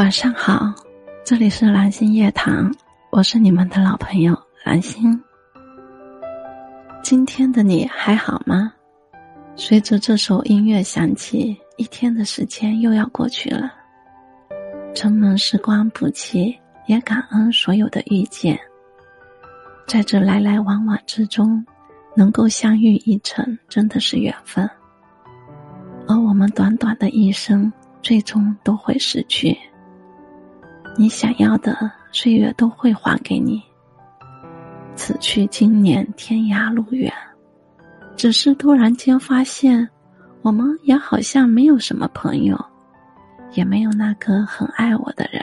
晚上好，这里是蓝星夜谈，我是你们的老朋友蓝星。今天的你还好吗？随着这首音乐响起，一天的时间又要过去了。承蒙时光不弃，也感恩所有的遇见。在这来来往往之中，能够相遇一程，真的是缘分。而我们短短的一生，最终都会失去。你想要的岁月都会还给你。此去经年，天涯路远。只是突然间发现，我们也好像没有什么朋友，也没有那个很爱我的人。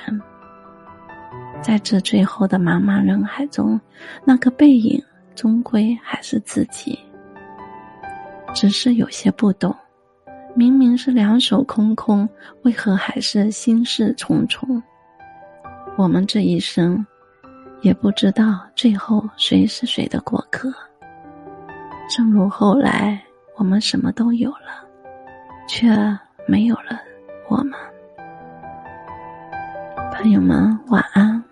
在这最后的茫茫人海中，那个背影终归还是自己。只是有些不懂，明明是两手空空，为何还是心事重重？我们这一生，也不知道最后谁是谁的过客。正如后来我们什么都有了，却没有了我们。朋友们，晚安。